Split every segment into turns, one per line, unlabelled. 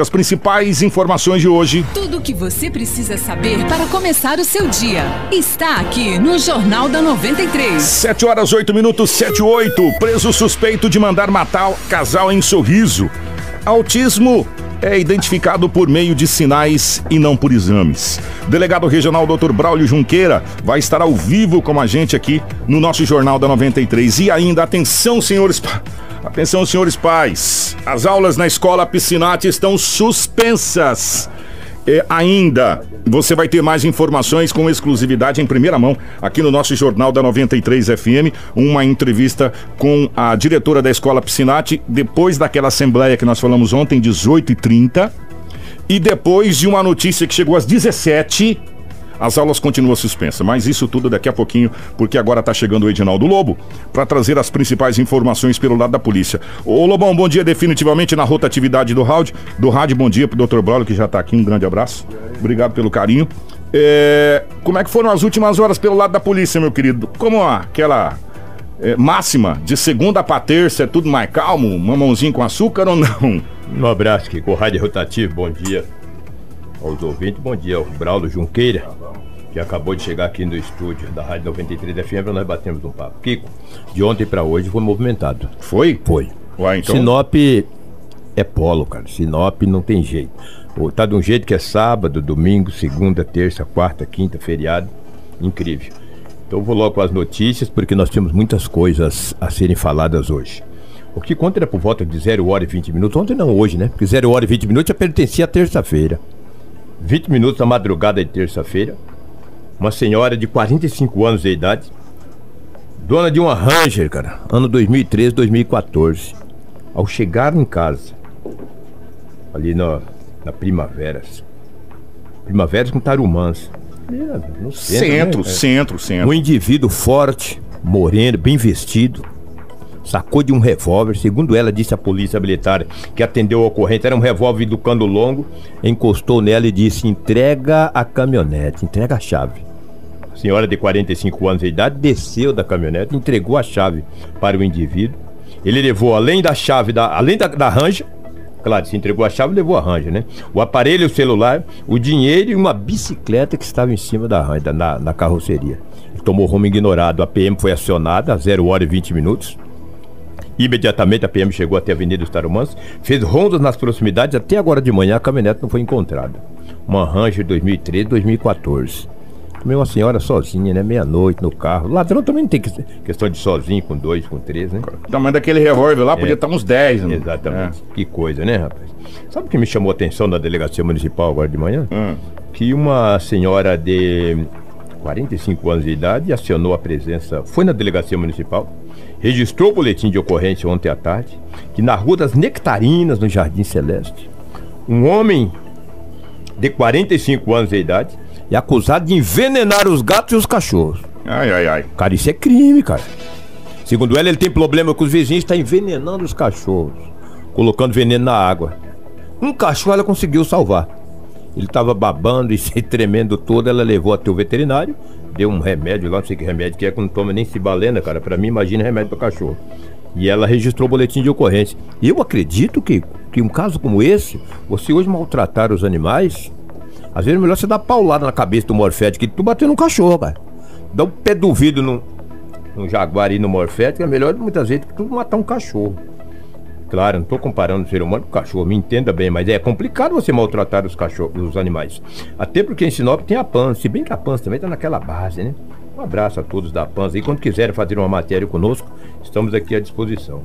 As principais informações de hoje.
Tudo o que você precisa saber para começar o seu dia está aqui no Jornal da 93.
7 horas 8 minutos 7 8. Preso suspeito de mandar matar casal em sorriso. Autismo é identificado por meio de sinais e não por exames. Delegado Regional Dr. Braulio Junqueira vai estar ao vivo com a gente aqui no nosso Jornal da 93. E ainda, atenção, senhores. Atenção, senhores pais. As aulas na escola Piscinati estão suspensas. E ainda, você vai ter mais informações com exclusividade em primeira mão aqui no nosso Jornal da 93 FM. Uma entrevista com a diretora da escola Piscinati depois daquela assembleia que nós falamos ontem, 18h30. E depois de uma notícia que chegou às 17 as aulas continuam suspensas, mas isso tudo daqui a pouquinho, porque agora está chegando o Edinaldo Lobo para trazer as principais informações pelo lado da polícia. Ô Lobão, bom dia definitivamente na rotatividade do rádio. Do rádio, bom dia pro Dr. Braulio, que já está aqui. Um grande abraço. Obrigado pelo carinho. É, como é que foram as últimas horas pelo lado da polícia, meu querido? Como aquela é, máxima de segunda para terça é tudo mais calmo, mamãozinho com açúcar ou não?
Um abraço, Kiko. Rádio Rotativo, bom dia aos ouvintes. Bom dia ao Braulio Junqueira, que acabou de chegar aqui no estúdio da Rádio 93 FM nós batemos um papo. Kiko, de ontem para hoje foi movimentado.
Foi?
Foi.
Uai, então...
Sinop é polo, cara. Sinop não tem jeito. Tá de um jeito que é sábado, domingo, segunda, terça, quarta, quinta, feriado. Incrível. Então vou logo com as notícias, porque nós temos muitas coisas a serem faladas hoje. O que conta era por volta de 0 hora e 20 minutos. Ontem não, hoje, né? Porque 0 hora e 20 minutos já pertencia à terça-feira. 20 minutos da madrugada de terça-feira, uma senhora de 45 anos de idade, dona de uma Ranger, cara, ano 2013, 2014. Ao chegar em casa, ali na, na Primaveras, Primaveras com Tarumãs,
no centro, centro, né? centro, centro.
Um indivíduo forte, moreno, bem vestido, sacou de um revólver, segundo ela disse a polícia militar que atendeu a ocorrência, era um revólver do cano longo, encostou nela e disse: entrega a caminhonete, entrega a chave. A senhora de 45 anos de idade desceu da caminhonete, entregou a chave para o indivíduo. Ele levou, além da chave, da, além da, da ranja, claro, se entregou a chave, levou a ranja, né? O aparelho o celular, o dinheiro e uma bicicleta que estava em cima da ranja, na, na carroceria. Tomou rumo ignorado. A PM foi acionada a 0 hora e 20 minutos. Imediatamente a PM chegou até a Avenida dos Tarumãs, fez rondas nas proximidades, até agora de manhã a caminhonete não foi encontrada. Uma Ranger 2013, 2014. Também uma senhora sozinha, né? Meia-noite no carro. Ladrão também não tem questão de sozinho com dois, com três, né?
O tamanho daquele revólver lá podia é, estar uns 10,
né? Exatamente. É. Que coisa, né, rapaz? Sabe o que me chamou a atenção na delegacia municipal agora de manhã? Hum. Que uma senhora de 45 anos de idade acionou a presença, foi na delegacia municipal, registrou o boletim de ocorrência ontem à tarde que na Rua das Nectarinas, no Jardim Celeste, um homem de 45 anos de idade é acusado de envenenar os gatos e os cachorros.
Ai, ai, ai.
Cara, isso é crime, cara. Segundo ela, ele tem problema com os vizinhos, está envenenando os cachorros, colocando veneno na água. Um cachorro ela conseguiu salvar. Ele estava babando e se tremendo todo, ela levou até o veterinário deu um remédio lá, não sei que remédio que é, que não toma nem cibalena, cara. Para mim, imagina remédio para cachorro. E ela registrou o boletim de ocorrência. Eu acredito que, que um caso como esse, você hoje maltratar os animais, às vezes é melhor você dar paulada na cabeça do morfete que tu bater no cachorro, cara. Dá um pé do vidro num, num jaguar e no morfete, é melhor muitas vezes que tu matar um cachorro. Claro, não estou comparando o ser humano com o cachorro, me entenda bem, mas é complicado você maltratar os cachorros, os animais. Até porque em Sinop tem a PAN, se bem que a PAN também está naquela base, né? Um abraço a todos da PAN e quando quiserem fazer uma matéria conosco, estamos aqui à disposição.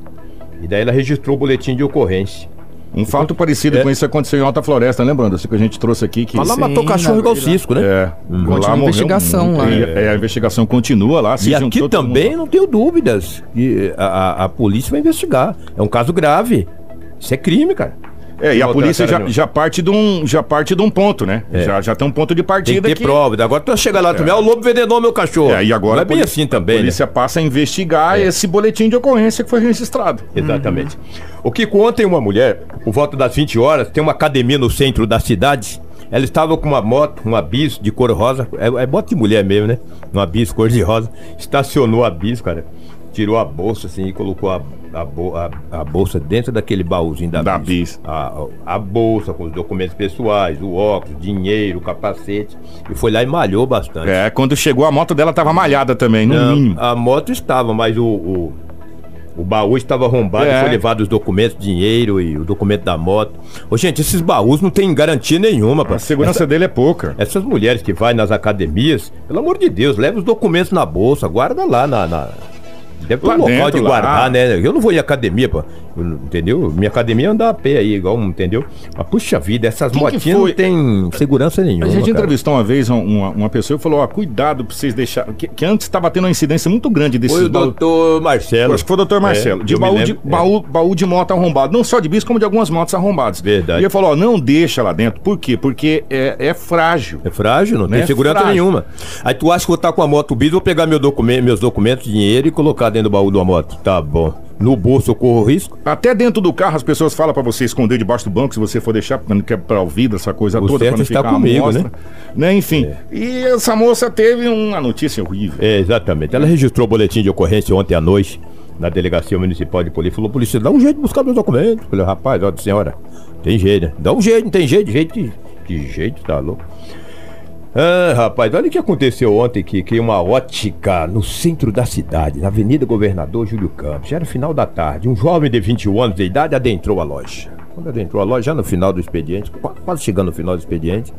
E daí ela registrou o boletim de ocorrência.
Um fato parecido é. com isso aconteceu em Alta Floresta, lembrando, assim que a gente trouxe aqui que.
Mas lá matou cachorro igual cisco, né?
É. Hum. Lá a investigação lá. É, a investigação continua lá.
e aqui também não tenho dúvidas. E a, a, a polícia vai investigar. É um caso grave. Isso é crime, cara.
É, e a polícia já, já, parte de um, já parte de um ponto, né? É. Já, já tem um ponto de partida
tem que ter prova. Agora tu chega lá é. também, o lobo venenou meu cachorro.
É, e agora
Não é bem assim também.
A polícia
né?
passa a investigar é. esse boletim de ocorrência que foi registrado.
Exatamente. Uhum. O que ontem uma mulher, por volta das 20 horas, tem uma academia no centro da cidade. Ela estava com uma moto, uma bis de cor rosa. É, é moto de mulher mesmo, né? Uma bis cor de rosa. Estacionou a bis, cara. Tirou a bolsa assim e colocou a a, bo- a- a bolsa dentro daquele baúzinho da,
Da
bis.
bis.
A, a bolsa com os documentos pessoais, o óculos, dinheiro, o capacete. E foi lá e malhou bastante.
É, quando chegou a moto dela tava malhada também, no
Não,
mínimo.
a moto estava, mas o, o, o baú estava arrombado,
É.
foi levado os documentos, dinheiro e o documento da moto. Ô, gente, esses baús não tem garantia nenhuma, pá.
A segurança dele é pouca.
Essas mulheres que vai nas academias, pelo amor de Deus, leva os documentos na bolsa, guarda lá na. na- Deve ter
Lá
um local
dentro,
de
lá.
guardar, né? Eu não vou em academia, pô. Entendeu? Minha academia é andar a pé aí, igual, entendeu? Mas puxa vida, essas
Quem
motinhas não tem segurança nenhuma.
A gente
cara.
entrevistou uma vez um- uma, uma pessoa e falou: ó, cuidado pra vocês deixarem. Que, que antes estava tendo uma incidência muito grande desses
Foi o
baús.
doutor Marcelo.
Acho que foi o doutor Marcelo.
É,
de baú de,
é.
baú, baú de moto arrombado. Não só de bis, como de algumas motos arrombadas.
Verdade.
E ele falou: ó, não deixa lá dentro. Por quê? Porque é, é frágil.
É frágil, não
Né?
tem segurança
Frágil.
nenhuma. Aí tu acha que eu vou estar com a moto bis, vou pegar meu documento, meus documentos, dinheiro e colocar dentro do baú da moto. Tá bom. No bolso eu corro risco.
Até dentro do carro as pessoas falam pra você esconder debaixo do banco se você for deixar, porque não quer pra o vidro, essa coisa
O
toda.
certo
pra não
está
ficar uma
comigo, né?
né? Enfim. E essa moça teve uma notícia horrível.
É, exatamente. Ela registrou o boletim de ocorrência ontem à noite na delegacia municipal de polícia. Falou, polícia, dá um jeito de buscar meus documentos. Falei, rapaz, ó, senhora, tem jeito, né? Dá um jeito, não tem jeito, de jeito que jeito, tá louco. Ah, rapaz, olha o que aconteceu ontem aqui, que uma ótica no centro da cidade, na Avenida Governador Júlio Campos. Já era final da tarde. Um jovem de 21 anos de idade adentrou a loja. Quando adentrou a loja, já no final do expediente, qua- quase chegando no final do expediente,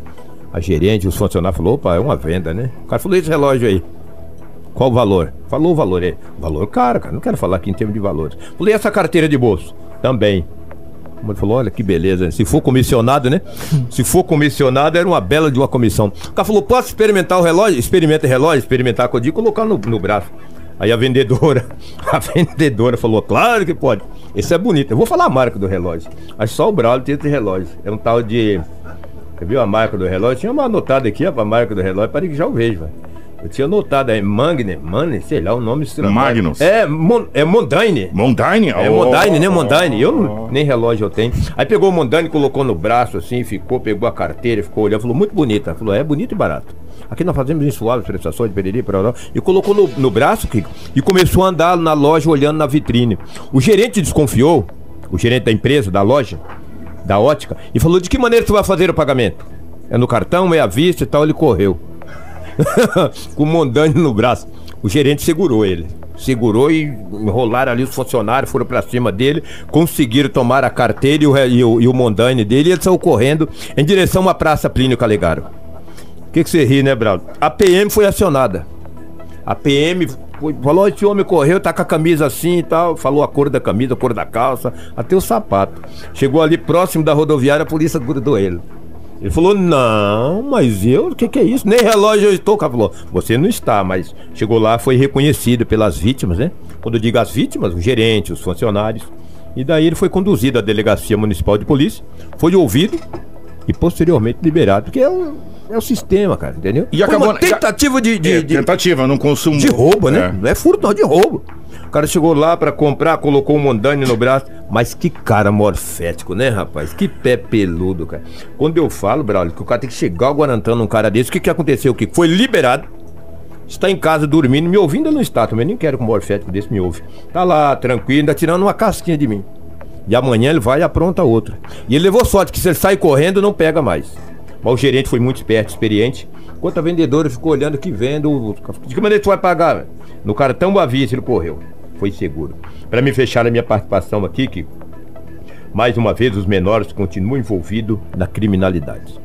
a gerente, os funcionários falou, opa, é uma venda, né? O cara falou, esse relógio aí. Qual o valor? Falou o valor aí. Valor caro, cara. Não quero falar aqui em termos de valores. Falei, essa carteira de bolso? Também. Ele falou, olha que beleza. Se for comissionado, né? Se for comissionado, era uma bela de uma comissão. O cara falou, posso experimentar o relógio? Experimenta o relógio, experimentar o dia e colocar no, no braço. Aí a vendedora, a vendedora falou, claro que pode. Esse é bonito. Eu vou falar a marca do relógio. Que só o Braulio tem esse relógio. É um tal de... Você viu a marca do relógio? Tinha uma anotada aqui, ó, a marca do relógio. Parei que já o vejo, velho. Eu tinha anotado aí, Magne, Mane, sei lá o nome estranho.
Magnus.
É, Mon, é Mondaine.
Mondaine?
É
Oh.
Mondaine, né? Mondaine. Eu não, nem relógio eu tenho. Aí pegou o Mondaine, colocou no braço assim, ficou, pegou a carteira, ficou olhando, falou, muito bonita. Falou, é bonito e barato. Aqui nós fazemos em suaves prestações de periri, para E colocou no, no braço, Kiko, e começou a andar na loja olhando na vitrine. O gerente desconfiou, o gerente da empresa, da loja, da ótica, e falou, de que maneira tu vai fazer o pagamento? É no cartão, é à vista e tal, ele correu. com o Mondani no braço. O gerente segurou ele. Segurou e enrolaram ali os funcionários, foram pra cima dele, conseguiram tomar a carteira e o, e o, e o dele e ele saiu correndo em direção à Praça Plínio Calegaro. O que, que você ri, né, Brau? A PM foi acionada. A PM foi- falou: esse homem correu, tá com a camisa assim e tal. Falou a cor da camisa, a cor da calça, até o sapato. Chegou ali próximo da rodoviária, a polícia grudou ele. Ele falou: Não, mas eu, o que, que é isso? Nem relógio eu estou. O cara falou: Você não está, mas chegou lá, foi reconhecido pelas vítimas, né? Quando eu digo as vítimas, o gerente, os funcionários. E daí ele foi conduzido à delegacia municipal de polícia, foi ouvido e posteriormente liberado, porque é o, é o sistema, cara, entendeu?
E
Foi
acabou-
uma tentativa de, de,
É,
de-
Tentativa, não consumo.
de roubo, né?
É.
Não é furto, não, de roubo. O cara chegou lá pra comprar, colocou um Mondani no braço. Mas que cara morfético, né, rapaz? Que pé peludo, cara. Quando eu falo, Braulio, que o cara tem que chegar aguarantando um cara desse, o que, que aconteceu? O que foi liberado? Está em casa dormindo, me ouvindo, não está também. Nem quero que um morfético desse me ouve. Tá lá, tranquilo, ainda tirando uma casquinha de mim. E amanhã ele vai e apronta outra. E ele levou sorte, que se ele sai correndo, não pega mais. Mas o gerente foi muito esperto, experiente. Enquanto a vendedora ficou olhando que vendo. De que maneira tu vai pagar? velho? No cartão à vista ele correu. Foi seguro. Para me fechar a minha participação aqui, que mais uma vez os menores continuam envolvidos na criminalidade.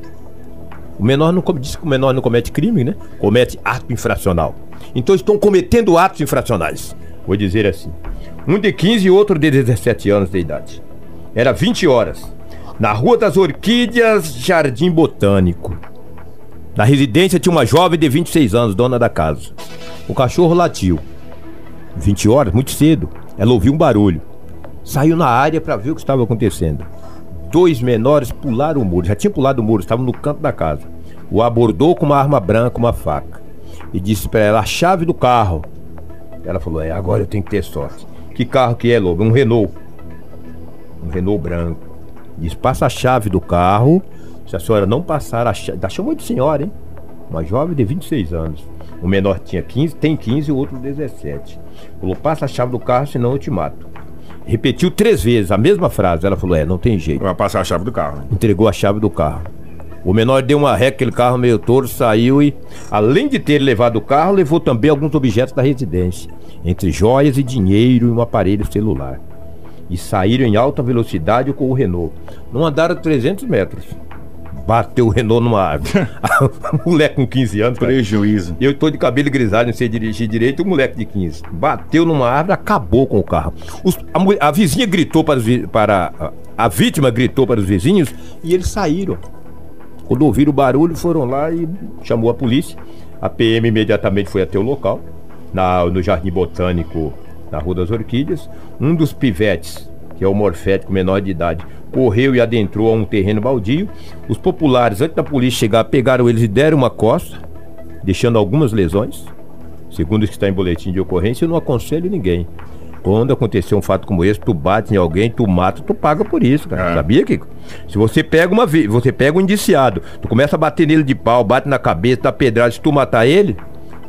O menor não diz que o menor não comete crime, né? Comete ato infracional. Então estão cometendo atos infracionais. Vou dizer assim. Um de 15 e outro de 17 anos de idade. Era 20 horas. Na Rua das Orquídeas, Jardim Botânico. Na residência tinha uma jovem de 26 anos, dona da casa. O cachorro latiu. 20 horas, muito cedo. Ela ouviu um barulho. Saiu na área para ver o que estava acontecendo. Dois menores pularam o muro, já tinham pulado o muro, estavam no canto da casa. O abordou com uma arma branca, uma faca. E disse para ela a chave do carro. Ela falou: É, agora eu tenho que ter sorte. Que carro que é, Lobo? Um Renault. Um Renault branco. Diz: Passa a chave do carro. Se a senhora não passar a chave. Da chamou de senhora, hein? Uma jovem de 26 anos. O menor tinha 15, tem 15 e o outro 17. Falou: Passa a chave do carro, senão eu te mato. Repetiu três vezes a mesma frase. Ela falou: É, não tem jeito.
Vai passar a chave do carro.
Entregou a chave do carro. O menor deu uma ré, aquele carro meio torto, saiu e, além de ter levado o carro, levou também alguns objetos da residência, entre joias e dinheiro e um aparelho celular. E saíram em alta velocidade com o Renault. Não andaram 300 metros. Bateu o Renault numa árvore. moleque com 15 anos. cara.
Prejuízo.
Eu tô de cabelo grisalho, não sei dirigir direito, o moleque de 15. Bateu numa árvore, acabou com o carro. Os- a, mulher- a vizinha gritou para, os para a, a vítima gritou para os vizinhos e eles saíram. Quando ouviram o barulho, foram lá e chamou a polícia. A PM imediatamente foi até o local, na- no Jardim Botânico, na Rua das Orquídeas. Um dos pivetes, que é o morfético menor de idade, correu e adentrou a um terreno baldio. Os populares, antes da polícia chegar, pegaram eles e deram uma costa, deixando algumas lesões. Segundo o que está em boletim de ocorrência, eu não aconselho ninguém. Quando acontecer um fato como esse, tu bate em alguém, tu mata, tu paga por isso, cara.
É.
Sabia, Kiko? Se você pega uma vez, você pega um indiciado, tu começa a bater nele de pau, bate na cabeça, dá pedrada, se tu matar ele,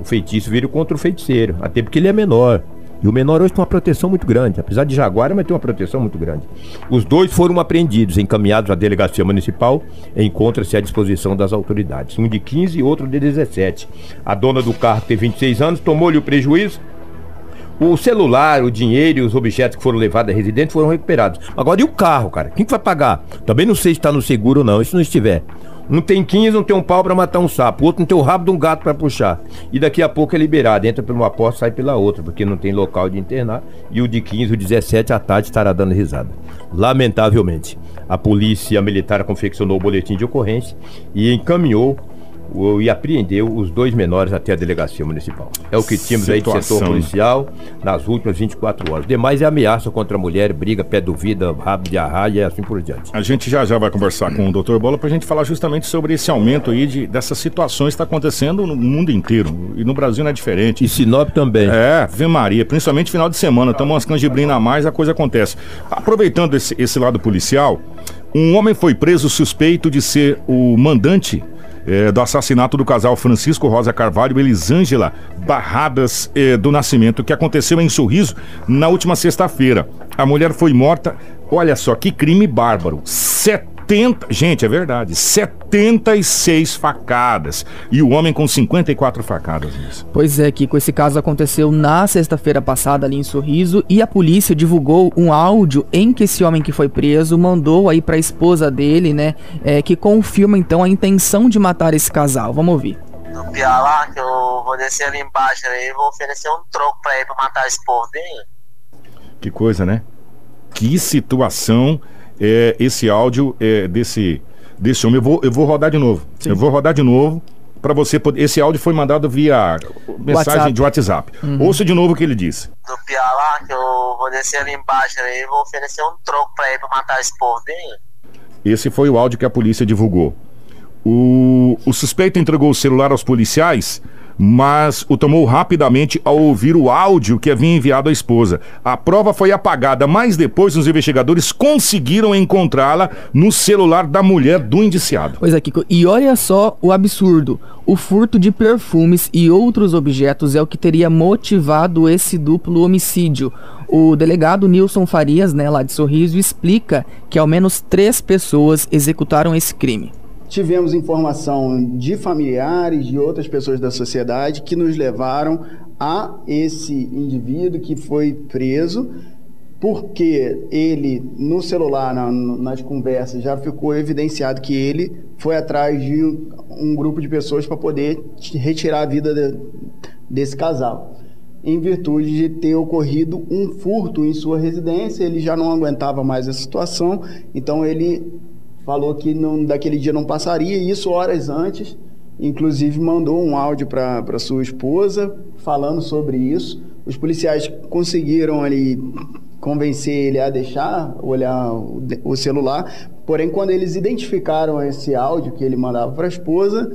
o feitiço vira contra o feiticeiro. Até porque ele é menor. E o menor hoje tem uma proteção muito grande. Apesar de jaguar, mas tem uma proteção muito grande. Os dois foram apreendidos, encaminhados à delegacia municipal, encontra-se à disposição das autoridades. Um de 15 e outro de 17. A dona do carro, que tem 26 anos, tomou-lhe o prejuízo, o celular, o dinheiro e os objetos que foram levados à residente foram recuperados. Agora, e o carro, cara? Quem que vai pagar? Também não sei se está no seguro ou não, se não estiver. Um tem 15, um tem um pau para matar um sapo, o outro não tem o rabo de um gato para puxar. E daqui a pouco é liberado, entra por uma porta, sai pela outra, porque não tem local de internar. E o de 15, o 17 à tarde estará dando risada. Lamentavelmente, a polícia militar confeccionou o boletim de ocorrência e encaminhou o- e apreendeu os dois menores até a delegacia municipal. É o que tínhamos aí de
Situação.
setor policial nas últimas 24 horas. Demais é ameaça contra a mulher, briga, pé do vida, rabo de arraia e assim por diante.
A gente já já vai conversar com o Dr. Bola pra gente falar justamente sobre esse aumento aí de, dessas situações que está acontecendo no mundo inteiro. E no Brasil não é diferente.
E Sinop também.
É, Ave Maria, principalmente final de semana, estamos umas canjibrinas a mais, a coisa acontece. Aproveitando esse, esse lado policial, um homem foi preso suspeito de ser o mandante eh, do assassinato do casal Francisco Rosa Carvalho e Elisângela Barradas eh, do Nascimento, que aconteceu em Sorriso na última sexta-feira. A mulher foi morta, olha só que crime bárbaro, 70, gente, é verdade, 76 facadas. E o homem com 54 facadas. Isso.
Pois é, Kiko, esse caso aconteceu na sexta-feira passada ali em Sorriso e a polícia divulgou um áudio em que esse homem que foi preso mandou aí pra esposa dele, né, é, que confirma então a intenção de matar esse casal. Vamos ouvir.
do Piá lá, que eu vou descer ali embaixo aí e vou oferecer um troco pra ele pra matar esse povo dele.
Que coisa, né? Que situação é esse áudio é, desse, desse homem. Eu vou, eu vou rodar de novo. Eu vou rodar de novo para você poder. Esse áudio foi mandado via mensagem
WhatsApp.
de WhatsApp. Ouça de novo o que ele disse.
Do Piá lá, que eu vou descer ali embaixo aí e vou oferecer um troco pra ele pra matar esse povo dele.
Esse foi o áudio que a polícia divulgou. O, o suspeito entregou o celular aos policiais, mas o tomou rapidamente ao ouvir o áudio que havia enviado à esposa. A prova foi apagada, mas depois os investigadores conseguiram encontrá-la no celular da mulher do indiciado.
Pois é, Kiko, e olha só o absurdo. O furto de perfumes e outros objetos é o que teria motivado esse duplo homicídio. O delegado Nilson Farias, né, lá de Sorriso, explica que ao menos três pessoas executaram esse crime.
Tivemos informação de familiares, de outras pessoas da sociedade que nos levaram a esse indivíduo que foi preso, porque ele, no celular, na- nas conversas, já ficou evidenciado que ele foi atrás de um grupo de pessoas para poder retirar a vida de- desse casal. Em virtude de ter ocorrido um furto em sua residência, ele já não aguentava mais a situação, então ele falou que não, daquele dia não passaria, e isso horas antes, inclusive mandou um áudio para sua esposa falando sobre isso. Os policiais conseguiram ali convencer ele a deixar olhar o, o celular, porém quando eles identificaram esse áudio que ele mandava para a esposa,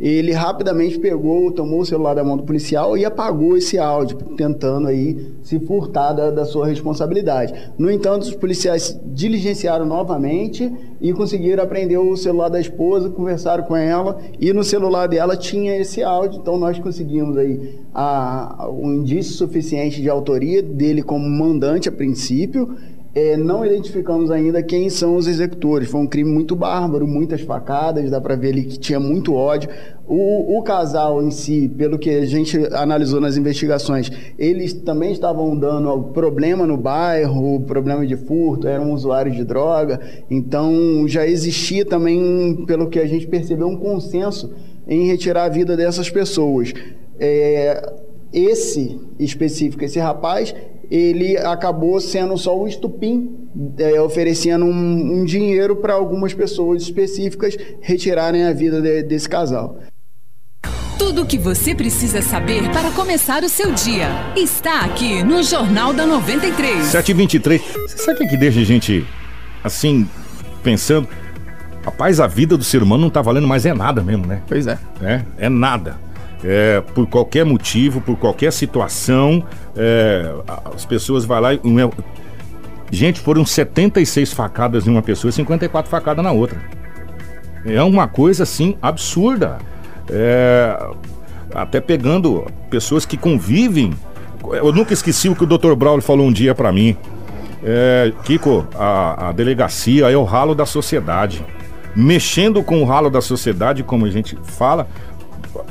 ele rapidamente pegou, tomou o celular da mão do policial e apagou esse áudio, tentando aí se furtar da, da sua responsabilidade. No entanto, os policiais diligenciaram novamente e conseguiram apreender o celular da esposa, conversaram com ela e no celular dela tinha esse áudio, então nós conseguimos aí a, um indício suficiente de autoria dele como mandante a princípio é, não identificamos ainda quem são os executores. Foi um crime muito bárbaro, muitas facadas, dá para ver ali que tinha muito ódio. O, o, casal em si, pelo que a gente analisou nas investigações, eles também estavam dando problema no bairro, problema de furto, eram usuários de droga. Então já existia também, pelo que a gente percebeu, um consenso em retirar a vida dessas pessoas. É, esse específico, esse rapaz, ele acabou sendo só o estupim, é, oferecendo um, um dinheiro para algumas pessoas específicas retirarem a vida de, desse casal.
Tudo o que você precisa saber para começar o seu dia está aqui no Jornal da 93.
723. Você sabe o que deixa a gente assim, pensando? Rapaz, a vida do ser humano não tá valendo mais é nada mesmo, né?
Pois é.
É, é nada é, por qualquer motivo, por qualquer situação, é, as pessoas vão lá e. Gente, foram 76 facadas em uma pessoa e 54 facadas na outra. É uma coisa assim absurda. É, até pegando pessoas que convivem. Eu nunca esqueci o que o Dr. Braulio falou um dia para mim. É, Kiko, a, a delegacia é o ralo da sociedade. Mexendo com o ralo da sociedade, como a gente fala,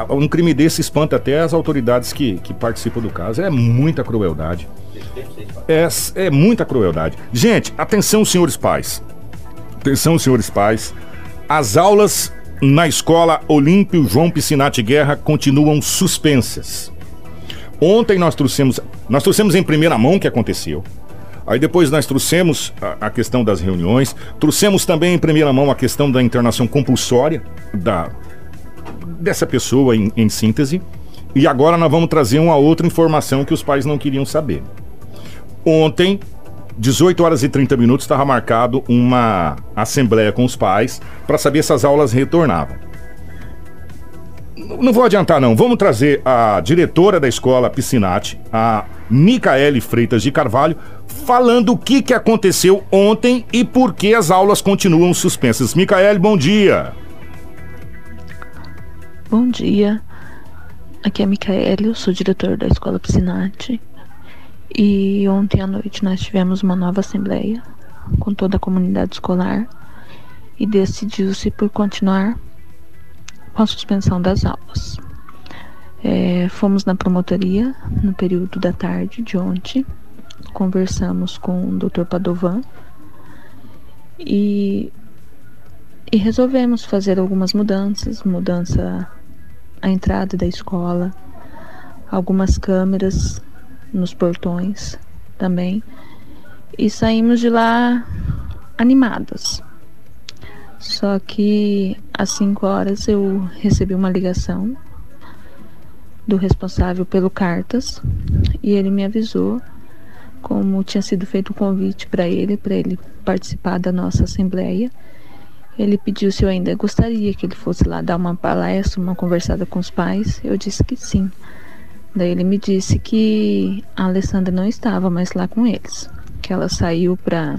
um crime desse espanta até as autoridades que, que participam do caso. É muita crueldade. É, é muita crueldade. Gente, atenção, senhores pais. Atenção, senhores pais. As aulas na escola Olímpio João Piscinati Guerra continuam suspensas. Ontem nós trouxemos, nós trouxemos em primeira mão o que aconteceu. Aí depois nós trouxemos a, a, questão das reuniões, trouxemos também em primeira mão a questão da internação compulsória da, dessa pessoa em, em síntese. E agora nós vamos trazer uma outra informação que os pais não queriam saber. Ontem, 18 horas e 30 minutos, estava marcado uma assembleia com os pais para saber se as aulas retornavam. Não vou adiantar, não. Vamos trazer a diretora da escola Piscinati, a Micaele Freitas de Carvalho, falando o que, que aconteceu ontem e por que as aulas continuam suspensas. Micaele, bom dia.
Bom dia, aqui é a eu sou diretor da Escola Piscinati e ontem à noite nós tivemos uma nova assembleia com toda a comunidade escolar e decidiu-se por continuar com a suspensão das aulas. É, fomos na promotoria no período da tarde de ontem, conversamos com o Dr. Padovan e, e resolvemos fazer algumas mudanças, mudança a entrada da escola, algumas câmeras nos portões também. E saímos de lá animadas. Só que às 5 horas eu recebi uma ligação do responsável pelo Cartas e ele me avisou como tinha sido feito o um convite para ele, para ele participar da nossa assembleia ele pediu se eu ainda gostaria que ele fosse lá dar uma palestra, uma conversada com os pais. Eu disse que sim. Daí ele me disse que a Alessandra não estava mais lá com eles, que ela saiu para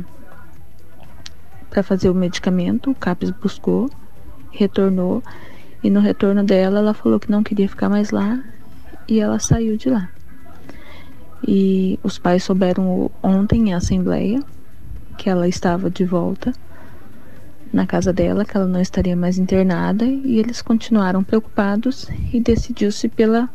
para fazer o medicamento, o CAPES buscou, retornou e no retorno dela ela falou que não queria ficar mais lá e ela saiu de lá. E os pais souberam ontem em assembleia que ela estava de volta na casa dela, que ela não estaria mais internada, e eles continuaram preocupados e decidiu-se pela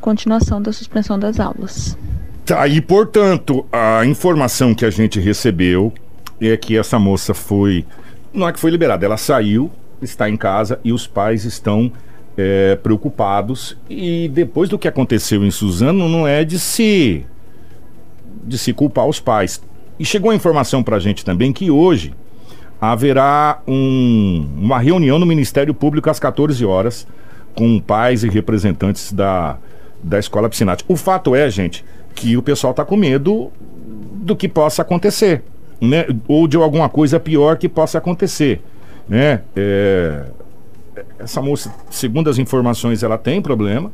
continuação da suspensão das aulas.
Tá, e portanto, a informação que a gente recebeu é que essa moça foi. Não é que foi liberada, ela saiu, está em casa e os pais estão é, preocupados. E depois do que aconteceu em Suzano, não é de se. de se culpar os pais. E chegou a informação pra gente também que hoje haverá um, uma reunião no Ministério Público às 14 horas com pais e representantes da, da escola Piscinati. O fato é, gente, que o pessoal está com medo do que possa acontecer, né? Ou de alguma coisa pior que possa acontecer, né? É, essa moça, segundo as informações, ela tem problema,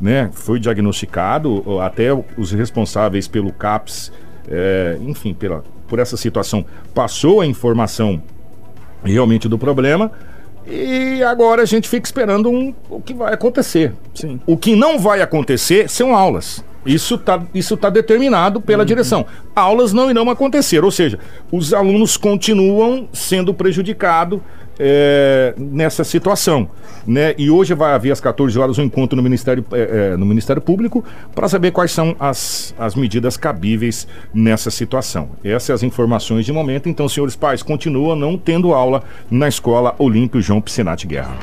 né? Foi diagnosticado, até os responsáveis pelo CAPS, é, enfim, pela, por essa situação, passou a informação realmente do problema. E agora a gente fica esperando um, o que vai acontecer.
Sim.
O que não vai acontecer são aulas. Isso está isso tá determinado pela direção. Aulas não irão acontecer, ou seja, os alunos continuam sendo prejudicados é, nessa situação. Né? E hoje vai haver às 14 horas um encontro no Ministério, é, é, no Ministério Público para saber quais são as, as medidas cabíveis nessa situação. Essas são as informações de momento. Então, senhores pais, continuam não tendo aula na escola Olímpio João Piscinati Guerra.